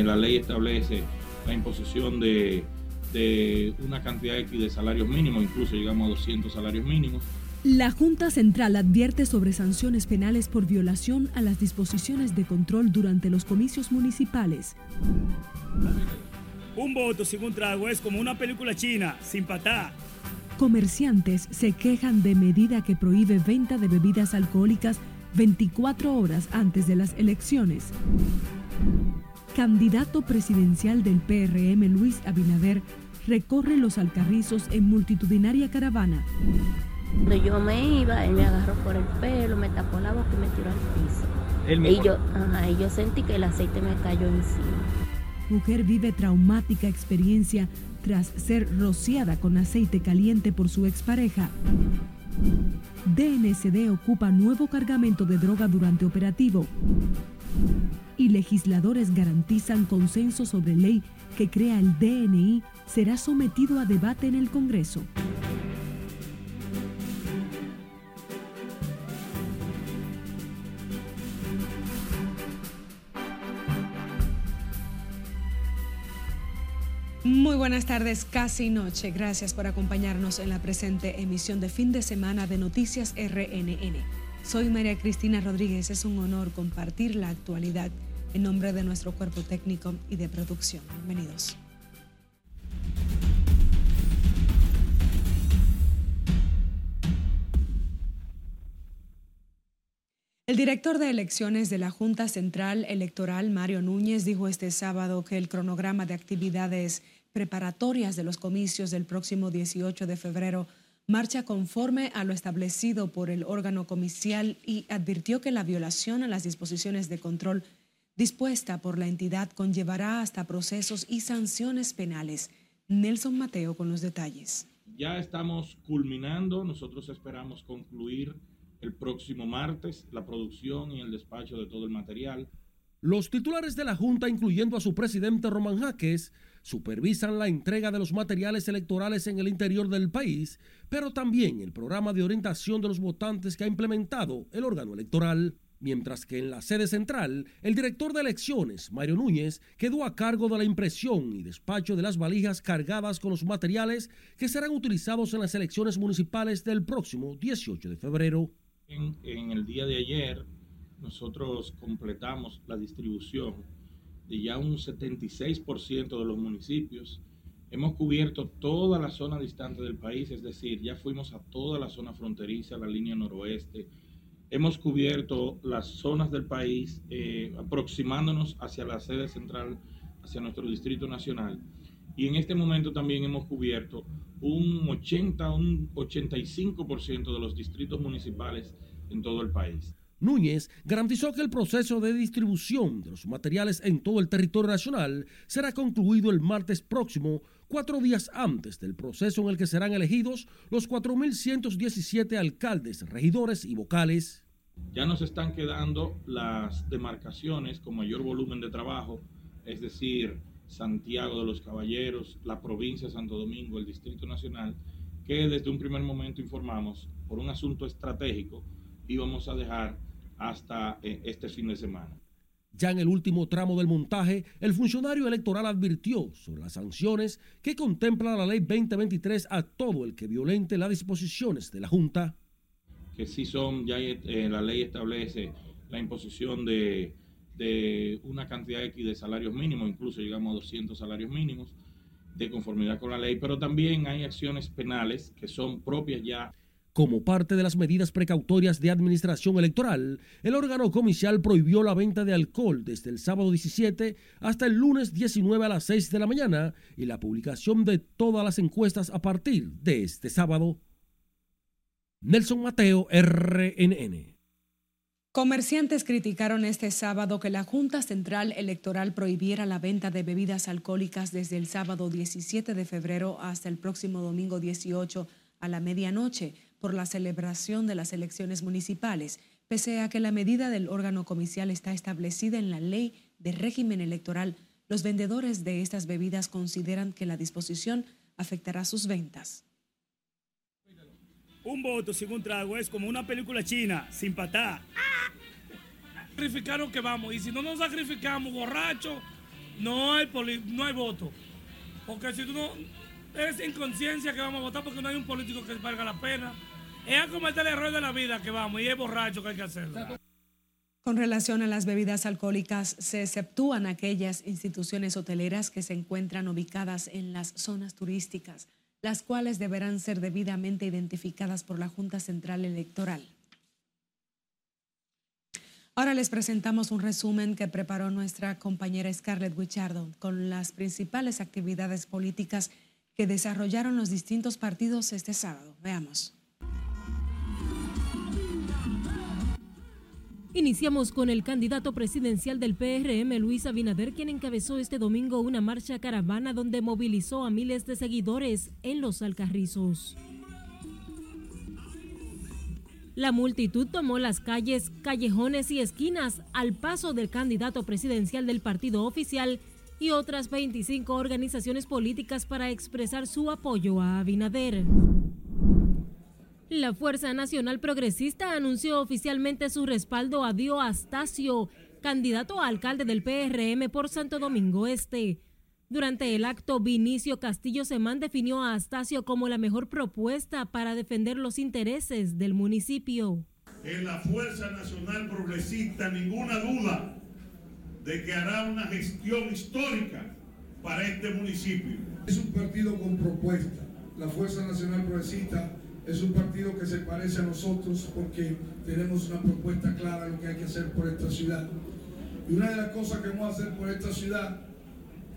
eh, la ley establece la imposición de, de una cantidad X de salarios mínimos, incluso llegamos a 200 salarios mínimos. La Junta Central advierte sobre sanciones penales por violación a las disposiciones de control durante los comicios municipales. Un voto sin un trago es como una película china, sin patá. Comerciantes se quejan de medida que prohíbe venta de bebidas alcohólicas 24 horas antes de las elecciones. Candidato presidencial del PRM Luis Abinader recorre los alcarrizos en multitudinaria caravana. Cuando yo me iba, él me agarró por el pelo, me tapó la boca y me tiró al piso. Y yo, ajá, y yo sentí que el aceite me cayó encima. Mujer vive traumática experiencia tras ser rociada con aceite caliente por su expareja. DNCD ocupa nuevo cargamento de droga durante operativo. Y legisladores garantizan consenso sobre ley que crea el DNI será sometido a debate en el Congreso. Muy buenas tardes, casi noche. Gracias por acompañarnos en la presente emisión de fin de semana de Noticias RNN. Soy María Cristina Rodríguez. Es un honor compartir la actualidad en nombre de nuestro cuerpo técnico y de producción. Bienvenidos. El director de elecciones de la Junta Central Electoral, Mario Núñez, dijo este sábado que el cronograma de actividades preparatorias de los comicios del próximo 18 de febrero marcha conforme a lo establecido por el órgano comicial y advirtió que la violación a las disposiciones de control dispuesta por la entidad conllevará hasta procesos y sanciones penales. Nelson Mateo con los detalles. Ya estamos culminando, nosotros esperamos concluir el próximo martes la producción y el despacho de todo el material. Los titulares de la Junta, incluyendo a su presidente Román Jaques, supervisan la entrega de los materiales electorales en el interior del país, pero también el programa de orientación de los votantes que ha implementado el órgano electoral. Mientras que en la sede central, el director de elecciones, Mario Núñez, quedó a cargo de la impresión y despacho de las valijas cargadas con los materiales que serán utilizados en las elecciones municipales del próximo 18 de febrero. En, el día de ayer, nosotros completamos la distribución de ya un 76% de los municipios. Hemos cubierto toda la zona distante del país, es decir, ya fuimos a toda la zona fronteriza, la línea noroeste. Hemos cubierto las zonas del país eh, aproximándonos hacia la sede central, hacia nuestro distrito nacional. Y en este momento también hemos cubierto un 80, un 85% de los distritos municipales en todo el país. Núñez garantizó que el proceso de distribución de los materiales en todo el territorio nacional será concluido el martes próximo, cuatro días antes del proceso en el que serán elegidos los 4.117 alcaldes, regidores y vocales. Ya nos están quedando las demarcaciones con mayor volumen de trabajo, es decir, Santiago de los Caballeros, la provincia de Santo Domingo, el Distrito Nacional, que desde un primer momento informamos por un asunto estratégico íbamos a dejar hasta eh, este fin de semana. Ya en el último tramo del montaje, el funcionario electoral advirtió sobre las sanciones que contempla la ley 2023 a todo el que violente las disposiciones de la Junta. Que sí son, ya eh, la ley establece la imposición de, de una cantidad X de salarios mínimos, incluso llegamos a 200 salarios mínimos de conformidad con la ley, pero también hay acciones penales que son propias ya como parte de las medidas precautorias de administración electoral, el órgano comicial prohibió la venta de alcohol desde el sábado 17 hasta el lunes 19 a las 6 de la mañana y la publicación de todas las encuestas a partir de este sábado. Nelson Mateo, RNN. Comerciantes criticaron este sábado que la Junta Central Electoral prohibiera la venta de bebidas alcohólicas desde el sábado 17 de febrero hasta el próximo domingo 18 a la medianoche por la celebración de las elecciones municipales, pese a que la medida del órgano comicial está establecida en la ley de régimen electoral, los vendedores de estas bebidas consideran que la disposición afectará sus ventas. Un voto sin un trago es como una película china, sin patá. Sacrificar lo que vamos, y si no nos sacrificamos, borrachos, no hay, no hay voto. Porque si tú no es inconsciencia que vamos a votar porque no hay un político que valga la pena. Es a cometer el error de la vida que vamos y es borracho que hay que hacerlo. Con relación a las bebidas alcohólicas, se exceptúan aquellas instituciones hoteleras que se encuentran ubicadas en las zonas turísticas, las cuales deberán ser debidamente identificadas por la Junta Central Electoral. Ahora les presentamos un resumen que preparó nuestra compañera Scarlett Wichardo con las principales actividades políticas que desarrollaron los distintos partidos este sábado. Veamos. Iniciamos con el candidato presidencial del PRM, Luis Abinader, quien encabezó este domingo una marcha caravana donde movilizó a miles de seguidores en los Alcarrizos. La multitud tomó las calles, callejones y esquinas al paso del candidato presidencial del partido oficial y otras 25 organizaciones políticas para expresar su apoyo a Abinader. La Fuerza Nacional Progresista anunció oficialmente su respaldo a Dio Astacio, candidato a alcalde del PRM por Santo Domingo Este. Durante el acto, Vinicio Castillo Semán definió a Astacio como la mejor propuesta para defender los intereses del municipio. En la Fuerza Nacional Progresista, ninguna duda de que hará una gestión histórica para este municipio. Es un partido con propuesta. La Fuerza Nacional Progresista es un partido que se parece a nosotros porque tenemos una propuesta clara de lo que hay que hacer por esta ciudad. Y una de las cosas que vamos a hacer por esta ciudad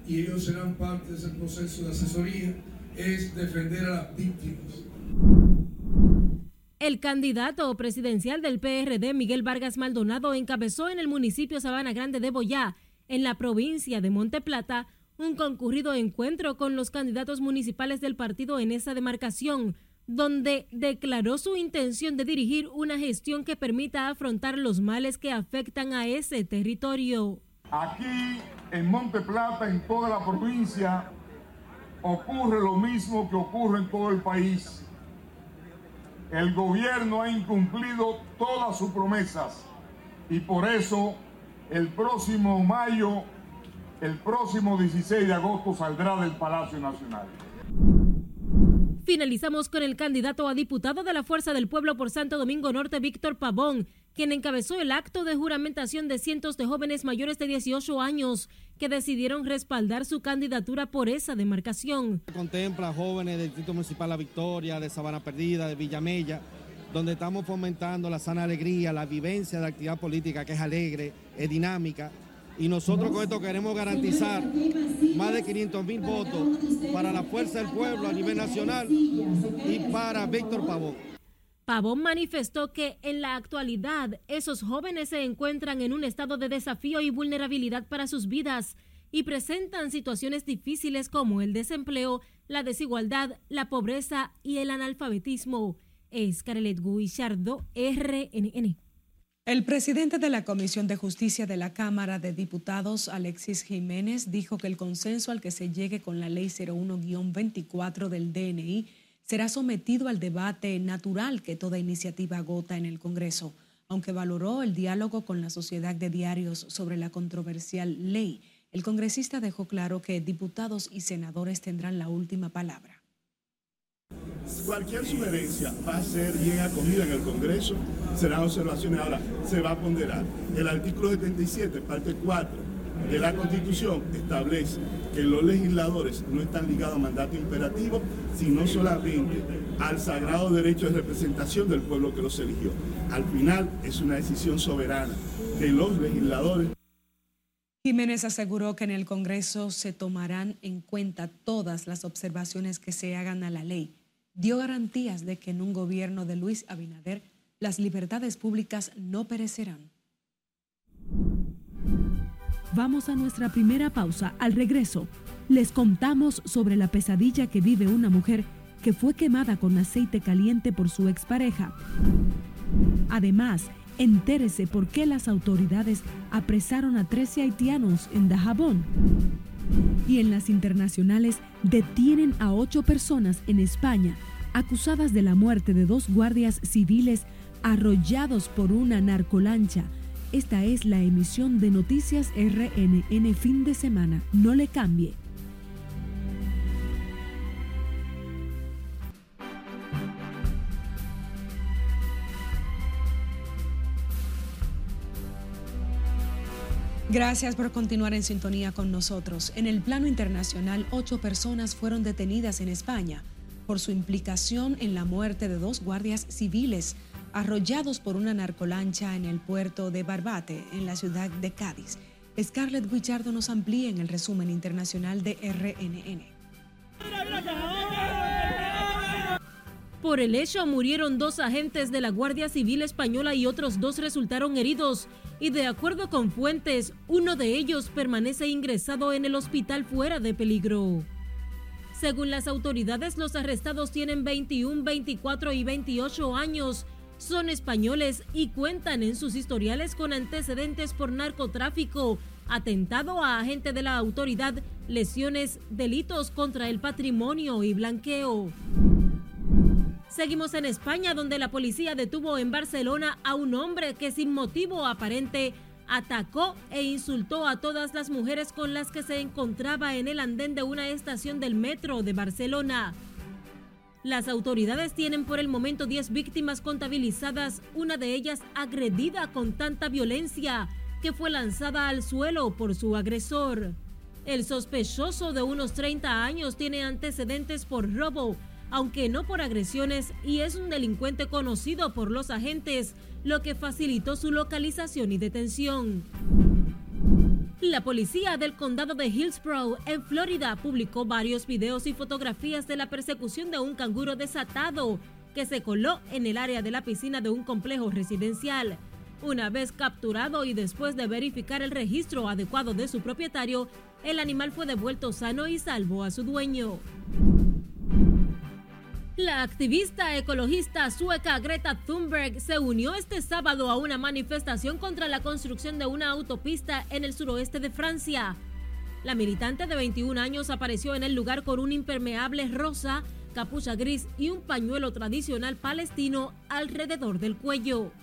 y ellos serán parte de ese proceso de asesoría, es defender a las víctimas. El candidato presidencial del PRD, Miguel Vargas Maldonado, encabezó en el municipio Sabana Grande de Boyá, en la provincia de Monte Plata, un concurrido encuentro con los candidatos municipales del partido en esa demarcación, donde declaró su intención de dirigir una gestión que permita afrontar los males que afectan a ese territorio. Aquí en Monte Plata, en toda la provincia, ocurre lo mismo que ocurre en todo el país. El gobierno ha incumplido todas sus promesas y por eso el próximo mayo, el próximo 16 de agosto saldrá del Palacio Nacional. Finalizamos con el candidato a diputado de la Fuerza del Pueblo por Santo Domingo Norte, Víctor Pavón, quien encabezó el acto de juramentación de cientos de jóvenes mayores de 18 años que decidieron respaldar su candidatura por esa demarcación. Contempla jóvenes del Distrito Municipal La Victoria, de Sabana Perdida, de Villamella, donde estamos fomentando la sana alegría, la vivencia de la actividad política que es alegre, es dinámica y nosotros con esto queremos garantizar más de 500 mil votos para la Fuerza del Pueblo a nivel nacional y para Víctor Pavón. Pavón manifestó que en la actualidad esos jóvenes se encuentran en un estado de desafío y vulnerabilidad para sus vidas y presentan situaciones difíciles como el desempleo, la desigualdad, la pobreza y el analfabetismo. Es Carelet Guillardo, RNN. El presidente de la Comisión de Justicia de la Cámara de Diputados, Alexis Jiménez, dijo que el consenso al que se llegue con la Ley 01-24 del DNI será sometido al debate natural que toda iniciativa agota en el Congreso, aunque valoró el diálogo con la Sociedad de Diarios sobre la controversial ley. El congresista dejó claro que diputados y senadores tendrán la última palabra. Cualquier sugerencia va a ser bien acogida en el Congreso, serán observaciones. Ahora, se va a ponderar. El artículo 77, parte 4 de la Constitución, establece que los legisladores no están ligados a mandato imperativo, sino solamente al sagrado derecho de representación del pueblo que los eligió. Al final, es una decisión soberana de los legisladores. Jiménez aseguró que en el Congreso se tomarán en cuenta todas las observaciones que se hagan a la ley. Dio garantías de que en un gobierno de Luis Abinader las libertades públicas no perecerán. Vamos a nuestra primera pausa. Al regreso, les contamos sobre la pesadilla que vive una mujer que fue quemada con aceite caliente por su expareja. Además, Entérese por qué las autoridades apresaron a 13 haitianos en Dajabón. Y en las internacionales detienen a ocho personas en España acusadas de la muerte de dos guardias civiles arrollados por una narcolancha Esta es la emisión de Noticias RNN fin de semana. No le cambie. Gracias por continuar en sintonía con nosotros. En el plano internacional, ocho personas fueron detenidas en España por su implicación en la muerte de dos guardias civiles arrollados por una narcolancha en el puerto de Barbate, en la ciudad de Cádiz. Scarlett Guichardo nos amplía en el resumen internacional de RNN. Por el hecho murieron dos agentes de la Guardia Civil Española y otros dos resultaron heridos. Y de acuerdo con fuentes, uno de ellos permanece ingresado en el hospital fuera de peligro. Según las autoridades, los arrestados tienen 21, 24 y 28 años. Son españoles y cuentan en sus historiales con antecedentes por narcotráfico, atentado a agente de la autoridad, lesiones, delitos contra el patrimonio y blanqueo. Seguimos en España, donde la policía detuvo en Barcelona a un hombre que sin motivo aparente atacó e insultó a todas las mujeres con las que se encontraba en el andén de una estación del metro de Barcelona. Las autoridades tienen por el momento 10 víctimas contabilizadas, una de ellas agredida con tanta violencia que fue lanzada al suelo por su agresor. El sospechoso de unos 30 años tiene antecedentes por robo, aunque no por agresiones, y es un delincuente conocido por los agentes, lo que facilitó su localización y detención. La policía del condado de Hillsborough, en Florida, publicó varios videos y fotografías de la persecución de un canguro desatado que se coló en el área de la piscina de un complejo residencial. Una vez capturado y después de verificar el registro adecuado de su propietario, el animal fue devuelto sano y salvo a su dueño. La activista ecologista sueca Greta Thunberg se unió este sábado a una manifestación contra la construcción de una autopista en el suroeste de Francia. La militante de 21 años apareció en el lugar con un impermeable rosa, capucha gris y un pañuelo tradicional palestino alrededor del cuello.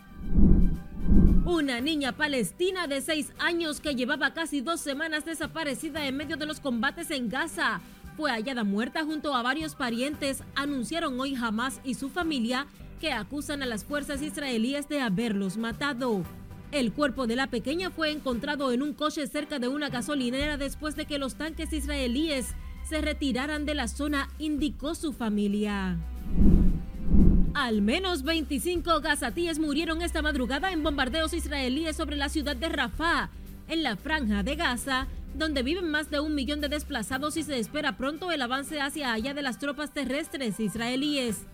Una niña palestina de 6 años que llevaba casi dos semanas desaparecida en medio de los combates en Gaza fue hallada muerta junto a varios parientes, anunciaron hoy Hamas y su familia que acusan a las fuerzas israelíes de haberlos matado. El cuerpo de la pequeña fue encontrado en un coche cerca de una gasolinera después de que los tanques israelíes se retiraran de la zona, indicó su familia. Al menos 25 gazatíes murieron esta madrugada en bombardeos israelíes sobre la ciudad de Rafah, en la franja de Gaza, donde viven más de un millón de desplazados y se espera pronto el avance hacia allá de las tropas terrestres israelíes.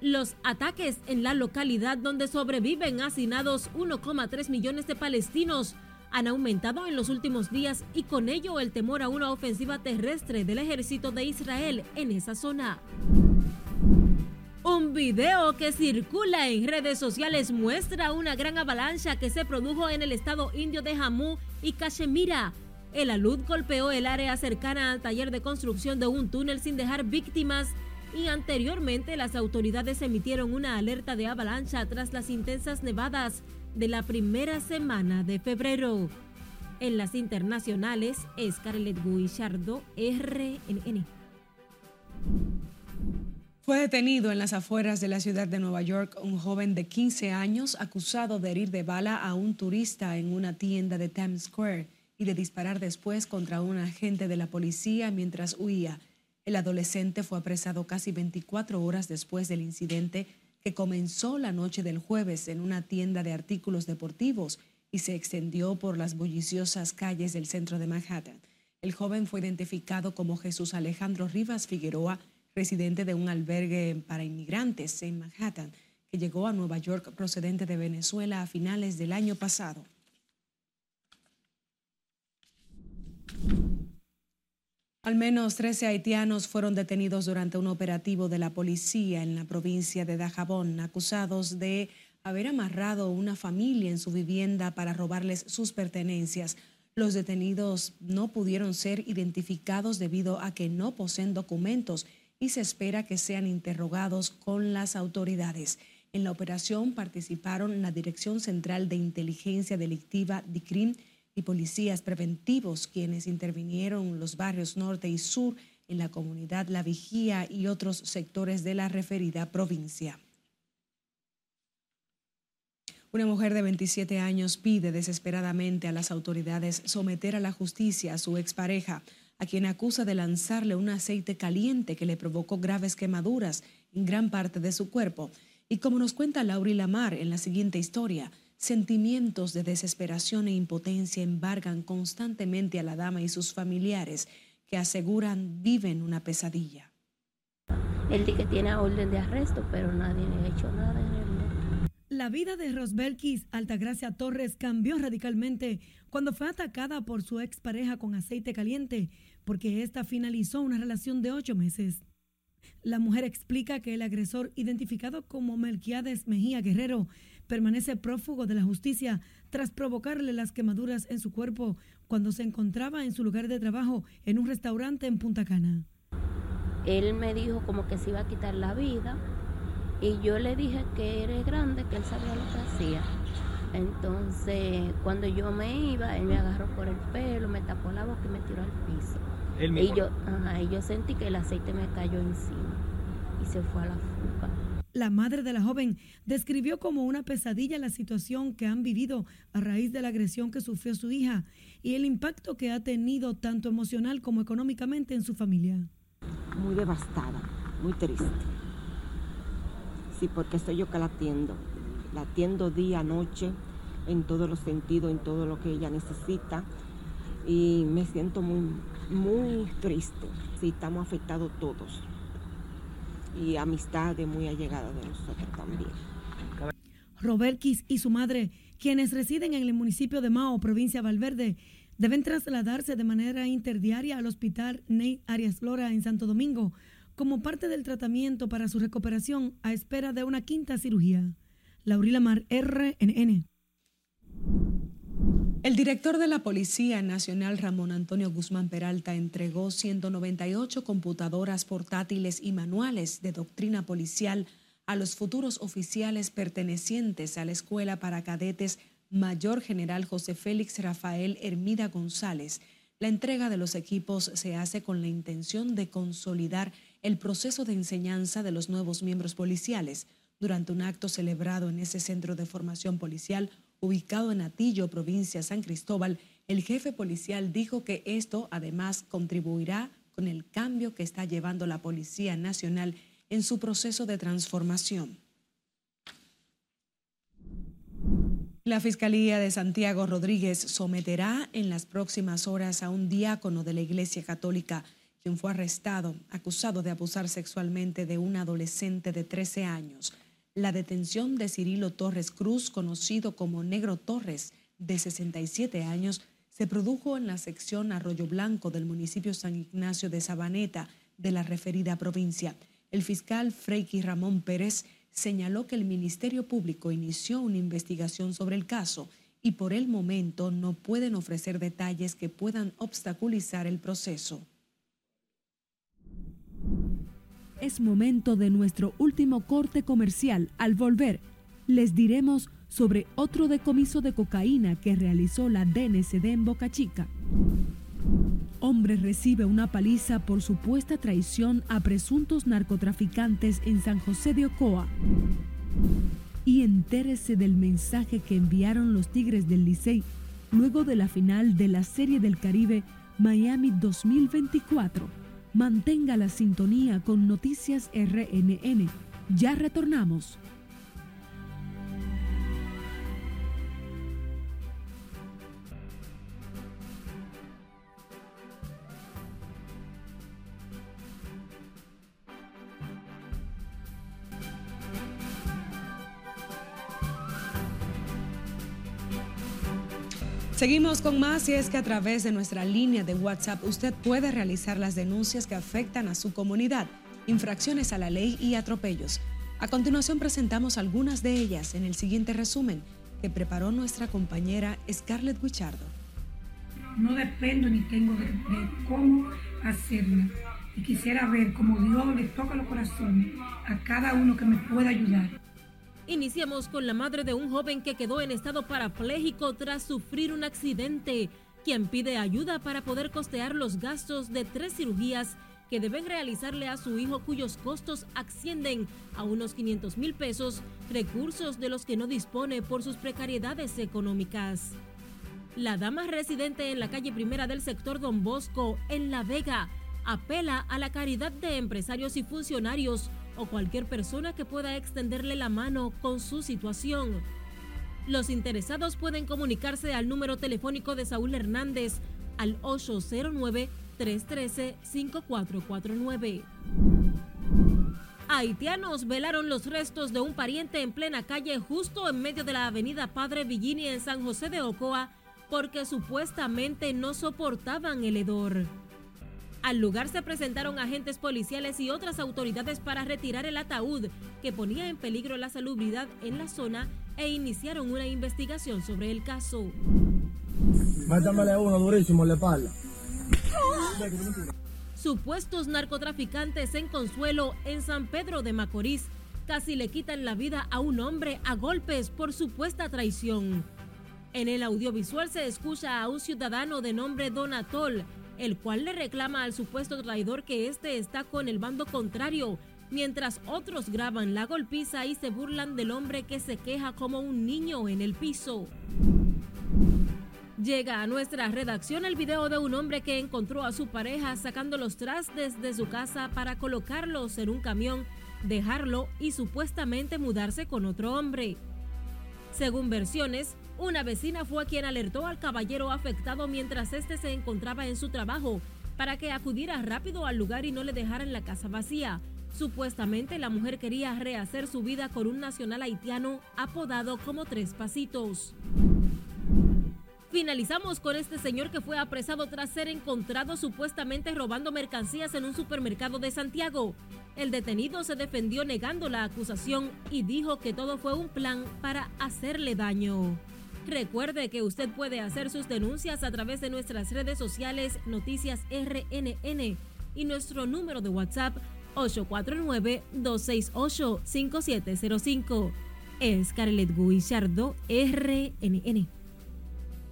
Los ataques en la localidad donde sobreviven hacinados 1,3 millones de palestinos han aumentado en los últimos días y con ello el temor a una ofensiva terrestre del ejército de Israel en esa zona. Un video que circula en redes sociales muestra una gran avalancha que se produjo en el estado indio de Jammu y Cachemira, el alud golpeó el área cercana al taller de construcción de un túnel sin dejar víctimas y anteriormente las autoridades emitieron una alerta de avalancha tras las intensas nevadas de la primera semana de febrero. En las internacionales, Scarlett Guichardo, RNN. Fue detenido en las afueras de la ciudad de Nueva York un joven de 15 años acusado de herir de bala a un turista en una tienda de Times Square y de disparar después contra un agente de la policía mientras huía. El adolescente fue apresado casi 24 horas después del incidente que comenzó la noche del jueves en una tienda de artículos deportivos y se extendió por las bulliciosas calles del centro de Manhattan. El joven fue identificado como Jesús Alejandro Rivas Figueroa, residente de un albergue para inmigrantes en Manhattan, que llegó a Nueva York procedente de Venezuela a finales del año pasado. Al menos 13 haitianos fueron detenidos durante un operativo de la policía en la provincia de Dajabón, acusados de haber amarrado una familia en su vivienda para robarles sus pertenencias. Los detenidos no pudieron ser identificados debido a que no poseen documentos y se espera que sean interrogados con las autoridades. En la operación participaron la Dirección Central de Inteligencia Delictiva, DICRIM, y policías preventivos, quienes intervinieron en los barrios norte y sur en la comunidad La Vigía y otros sectores de la referida provincia. Una mujer de 27 años pide desesperadamente a las autoridades someter a la justicia a su expareja, a quien acusa de lanzarle un aceite caliente que le provocó graves quemaduras en gran parte de su cuerpo. Y como nos cuenta Lauri Lamar en la siguiente historia, sentimientos de desesperación e impotencia embargan constantemente a la dama y sus familiares, que aseguran viven una pesadilla. Él dice que tiene orden de arresto, pero nadie le ha hecho nada en el la vida de Rosbelkis Altagracia Torres cambió radicalmente cuando fue atacada por su expareja con aceite caliente, porque ésta finalizó una relación de ocho meses. La mujer explica que el agresor, identificado como Melquiades Mejía Guerrero, permanece prófugo de la justicia tras provocarle las quemaduras en su cuerpo cuando se encontraba en su lugar de trabajo en un restaurante en Punta Cana. Él me dijo como que se iba a quitar la vida y yo le dije que era grande, que él sabía lo que hacía. Entonces, cuando yo me iba, él me agarró por el pelo, me tapó la boca y me tiró al piso. Y yo, y yo sentí que el aceite me cayó encima y se fue a la fuga. La madre de la joven describió como una pesadilla la situación que han vivido a raíz de la agresión que sufrió su hija y el impacto que ha tenido tanto emocional como económicamente en su familia. Muy devastada, muy triste Sí, porque soy yo que la atiendo. La atiendo día, noche, en todos los sentidos, en todo lo que ella necesita. Y me siento muy, muy triste. Sí, estamos afectados todos. Y amistades muy allegadas de nosotros también. Robertkis y su madre, quienes residen en el municipio de Mao, provincia de Valverde, deben trasladarse de manera interdiaria al hospital Ney Arias Flora en Santo Domingo como parte del tratamiento para su recuperación a espera de una quinta cirugía. Laurila Mar, RNN. El director de la Policía Nacional, Ramón Antonio Guzmán Peralta, entregó 198 computadoras portátiles y manuales de doctrina policial a los futuros oficiales pertenecientes a la Escuela para Cadetes Mayor General José Félix Rafael Hermida González. La entrega de los equipos se hace con la intención de consolidar el proceso de enseñanza de los nuevos miembros policiales durante un acto celebrado en ese centro de formación policial ubicado en Atillo, provincia San Cristóbal. El jefe policial dijo que esto además contribuirá con el cambio que está llevando la Policía Nacional en su proceso de transformación. La Fiscalía de Santiago Rodríguez someterá en las próximas horas a un diácono de la Iglesia Católica quien fue arrestado acusado de abusar sexualmente de un adolescente de 13 años. La detención de Cirilo Torres Cruz, conocido como Negro Torres, de 67 años, se produjo en la sección Arroyo Blanco del municipio San Ignacio de Sabaneta de la referida provincia. El fiscal Freiki Ramón Pérez señaló que el Ministerio Público inició una investigación sobre el caso y por el momento no pueden ofrecer detalles que puedan obstaculizar el proceso. Es momento de nuestro último corte comercial. Al volver, les diremos sobre otro decomiso de cocaína que realizó la DNCD en Boca Chica. Hombre recibe una paliza por supuesta traición a presuntos narcotraficantes en San José de Ocoa. Y entérese del mensaje que enviaron los Tigres del Licey luego de la final de la Serie del Caribe Miami 2024 Mantenga la sintonía con Noticias RNN. Ya retornamos. Seguimos con más y es que a través de nuestra línea de WhatsApp usted puede realizar las denuncias que afectan a su comunidad, infracciones a la ley y atropellos. A continuación presentamos algunas de ellas en el siguiente resumen que preparó nuestra compañera Scarlett Guichardo. No dependo ni tengo de, cómo hacerlo y quisiera ver cómo Dios le toca los corazones a cada uno que me pueda ayudar. Iniciamos con la madre de un joven que quedó en estado parapléjico tras sufrir un accidente, quien pide ayuda para poder costear los gastos de tres cirugías que deben realizarle a su hijo cuyos costos ascienden a unos 500 mil pesos, recursos de los que no dispone por sus precariedades económicas. La dama residente en la calle primera del sector Don Bosco, en La Vega, apela a la caridad de empresarios y funcionarios o cualquier persona que pueda extenderle la mano con su situación. Los interesados pueden comunicarse al número telefónico de Saúl Hernández al 809-313-5449. Haitianos velaron los restos de un pariente en plena calle justo en medio de la avenida Padre Villini en San José de Ocoa porque supuestamente no soportaban el hedor. Al lugar se presentaron agentes policiales y otras autoridades para retirar el ataúd que ponía en peligro la salubridad en la zona e iniciaron una investigación sobre el caso. Métamele uno durísimo le espalda. Supuestos narcotraficantes en Consuelo, en San Pedro de Macorís, casi le quitan la vida a un hombre a golpes por supuesta traición. En el audiovisual se escucha a un ciudadano de nombre Donatol el cual le reclama al supuesto traidor que éste está con el bando contrario, mientras otros graban la golpiza y se burlan del hombre que se queja como un niño en el piso. Llega a nuestra redacción el video de un hombre que encontró a su pareja sacando los trastes de su casa para colocarlos en un camión, dejarlo y supuestamente mudarse con otro hombre. Según versiones, una vecina fue quien alertó al caballero afectado mientras este se encontraba en su trabajo para que acudiera rápido al lugar y no le dejaran la casa vacía. Supuestamente la mujer quería rehacer su vida con un nacional haitiano apodado como Tres Pasitos. Finalizamos con este señor que fue apresado tras ser encontrado supuestamente robando mercancías en un supermercado de Santiago. El detenido se defendió negando la acusación y dijo que todo fue un plan para hacerle daño. Recuerde que usted puede hacer sus denuncias a través de nuestras redes sociales Noticias RNN y nuestro número de WhatsApp 849-268-5705. Es Scarlett Guillardo, RNN.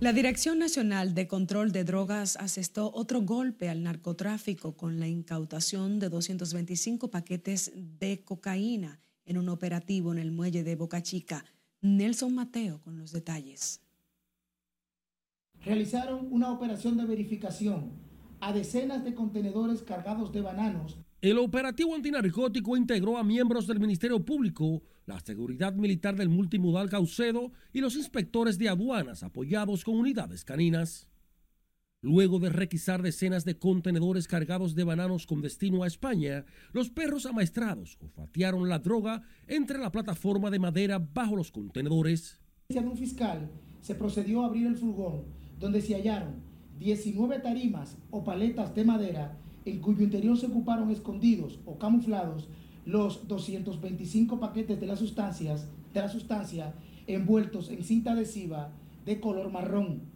La Dirección Nacional de Control de Drogas asestó otro golpe al narcotráfico con la incautación de 225 paquetes de cocaína en un operativo en el muelle de Boca Chica. Nelson Mateo con los detalles. Realizaron una operación de verificación a decenas de contenedores cargados de bananos. El operativo antinarcótico integró a miembros del Ministerio Público la seguridad militar del multimodal Caucedo y los inspectores de aduanas apoyados con unidades caninas. Luego de requisar decenas de contenedores cargados de bananos con destino a España, los perros amaestrados olfatearon la droga entre la plataforma de madera bajo los contenedores. un fiscal se procedió a abrir el furgón, donde se hallaron 19 tarimas o paletas de madera en cuyo interior se ocuparon escondidos o camuflados los 225 paquetes de las sustancias, de la sustancia envueltos en cinta adhesiva de color marrón.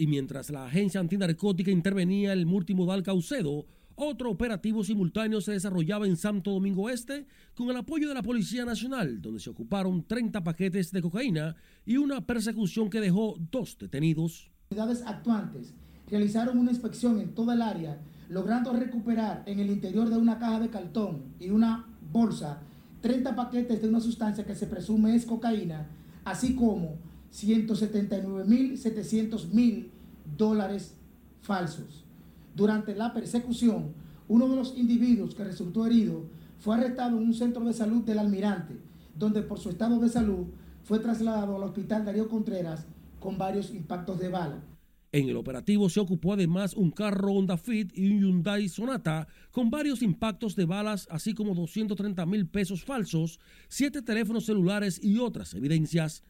Y mientras la agencia antinarcótica intervenía el multimodal Caucedo, otro operativo simultáneo se desarrollaba en Santo Domingo Este con el apoyo de la Policía Nacional, donde se ocuparon 30 paquetes de cocaína y una persecución que dejó dos detenidos. Unidades actuantes realizaron una inspección en toda el área, logrando recuperar en el interior de una caja de cartón y una bolsa 30 paquetes de una sustancia que se presume es cocaína, así como 179.700 mil dólares falsos. Durante la persecución, uno de los individuos que resultó herido fue arrestado en un centro de salud del almirante, donde por su estado de salud fue trasladado al hospital Darío Contreras con varios impactos de bala. En el operativo se ocupó además un carro Honda Fit y un Hyundai Sonata con varios impactos de balas, así como 230 mil pesos falsos, siete teléfonos celulares y otras evidencias.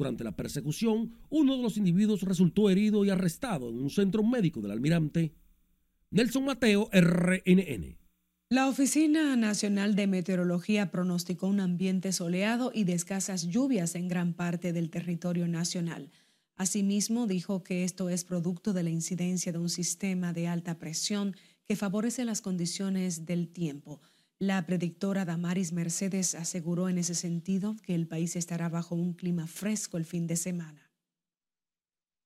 Durante la persecución, uno de los individuos resultó herido y arrestado en un centro médico del almirante. Nelson Mateo, RNN. La Oficina Nacional de Meteorología pronosticó un ambiente soleado y de escasas lluvias en gran parte del territorio nacional. Asimismo, dijo que esto es producto de la incidencia de un sistema de alta presión que favorece las condiciones del tiempo. La predictora Damaris Mercedes aseguró en ese sentido que el país estará bajo un clima fresco el fin de semana.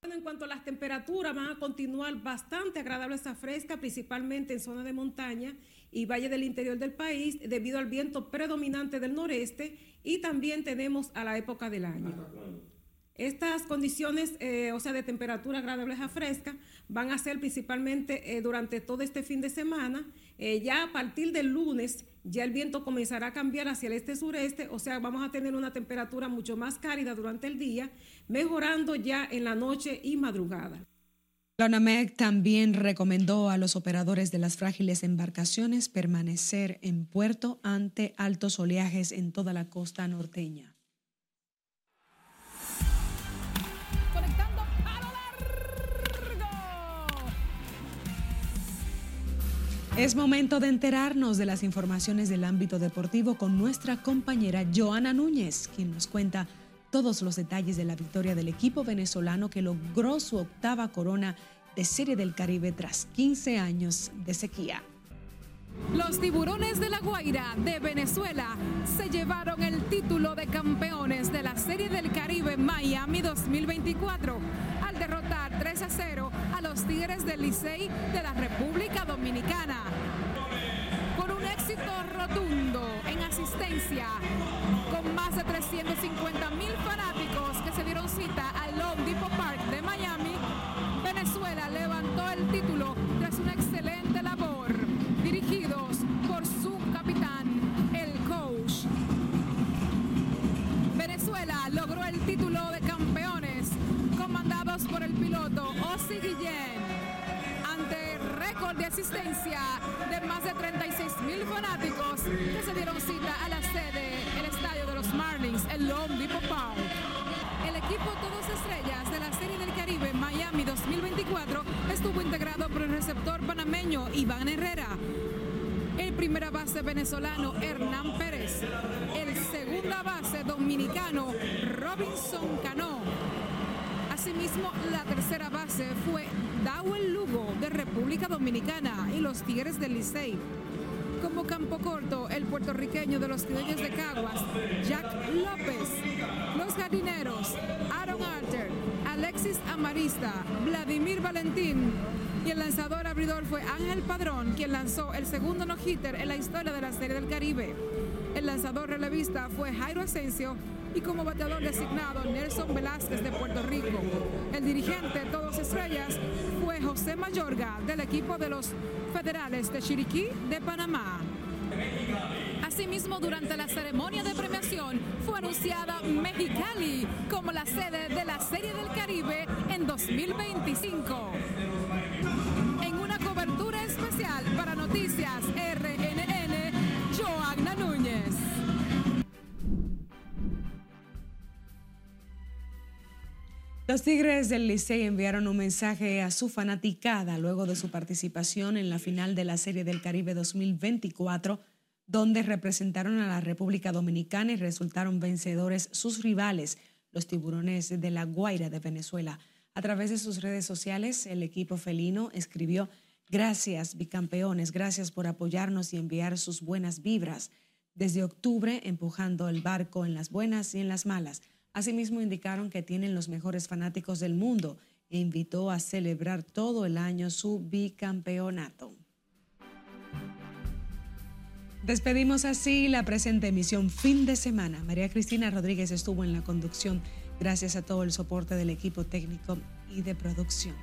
En cuanto a las temperaturas, van a continuar bastante agradables a fresca, principalmente en zona de montaña y valle del interior del país, debido al viento predominante del noreste y también tenemos a la época del año. Estas condiciones, eh, o sea, de temperatura agradables a fresca, van a ser principalmente eh, durante todo este fin de semana. Eh, ya a partir del lunes, ya el viento comenzará a cambiar hacia el este-sureste, o sea, vamos a tener una temperatura mucho más cálida durante el día, mejorando ya en la noche y madrugada. La ONAMEC también recomendó a los operadores de las frágiles embarcaciones permanecer en puerto ante altos oleajes en toda la costa norteña. Es momento de enterarnos de las informaciones del ámbito deportivo con nuestra compañera Joana Núñez, quien nos cuenta todos los detalles de la victoria del equipo venezolano que logró su octava corona de Serie del Caribe tras 15 años de sequía. Los tiburones de la Guaira de Venezuela se llevaron el título de campeones de la Serie del Caribe Miami 2024 derrotar 3 a 0 a los Tigres del Licey de la República Dominicana. Con un éxito rotundo en asistencia, con más de 350 mil Ossi Guillén, ante récord de asistencia de más de 36 mil fanáticos que se dieron cita a la sede, el estadio de los Marlins, el Lone Depot Park. El equipo Todos Estrellas de la Serie del Caribe Miami 2024 estuvo integrado por el receptor panameño Iván Herrera, el primera base venezolano Hernán Pérez, el segunda base dominicano Robinson Cano. Asimismo, la tercera base fue Dawel Lugo de República Dominicana y los Tigres del Licey. Como campo corto, el puertorriqueño de los Tigres de Caguas, Jack López. Los jardineros, Aaron Arter, Alexis Amarista, Vladimir Valentín. Y el lanzador abridor fue Ángel Padrón, quien lanzó el segundo no-hitter en la historia de la Serie del Caribe. El lanzador relevista fue Jairo Asensio y como bateador designado Nelson Velázquez de Puerto Rico. El dirigente de Todos Estrellas fue José Mayorga del equipo de los Federales de Chiriquí de Panamá. Asimismo, durante la ceremonia de premiación fue anunciada Mexicali como la sede de la Serie del Los Tigres del Licey enviaron un mensaje a su fanaticada luego de su participación en la final de la Serie del Caribe 2024, donde representaron a la República Dominicana y resultaron vencedores sus rivales, los tiburones de la Guaira de Venezuela. A través de sus redes sociales, el equipo felino escribió, gracias bicampeones, gracias por apoyarnos y enviar sus buenas vibras. Desde octubre, empujando el barco en las buenas y en las malas. Asimismo, indicaron que tienen los mejores fanáticos del mundo e invitó a celebrar todo el año su bicampeonato. Despedimos así la presente emisión fin de semana. María Cristina Rodríguez estuvo en la conducción. Gracias a todo el soporte del equipo técnico y de producción.